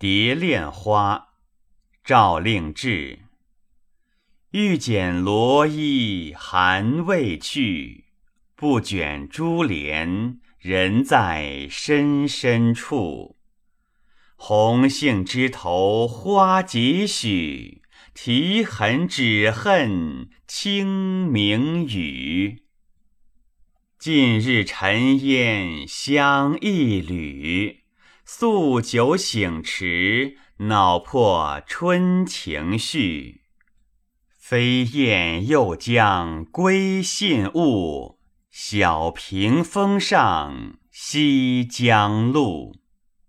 蝶恋花，赵令志。欲剪罗衣寒未去，不卷珠帘人在深深处。红杏枝头花几许？啼痕只恨清明雨。近日尘烟香一缕。宿酒醒迟，恼破春情绪。飞燕又将归信物，小屏风上西江路。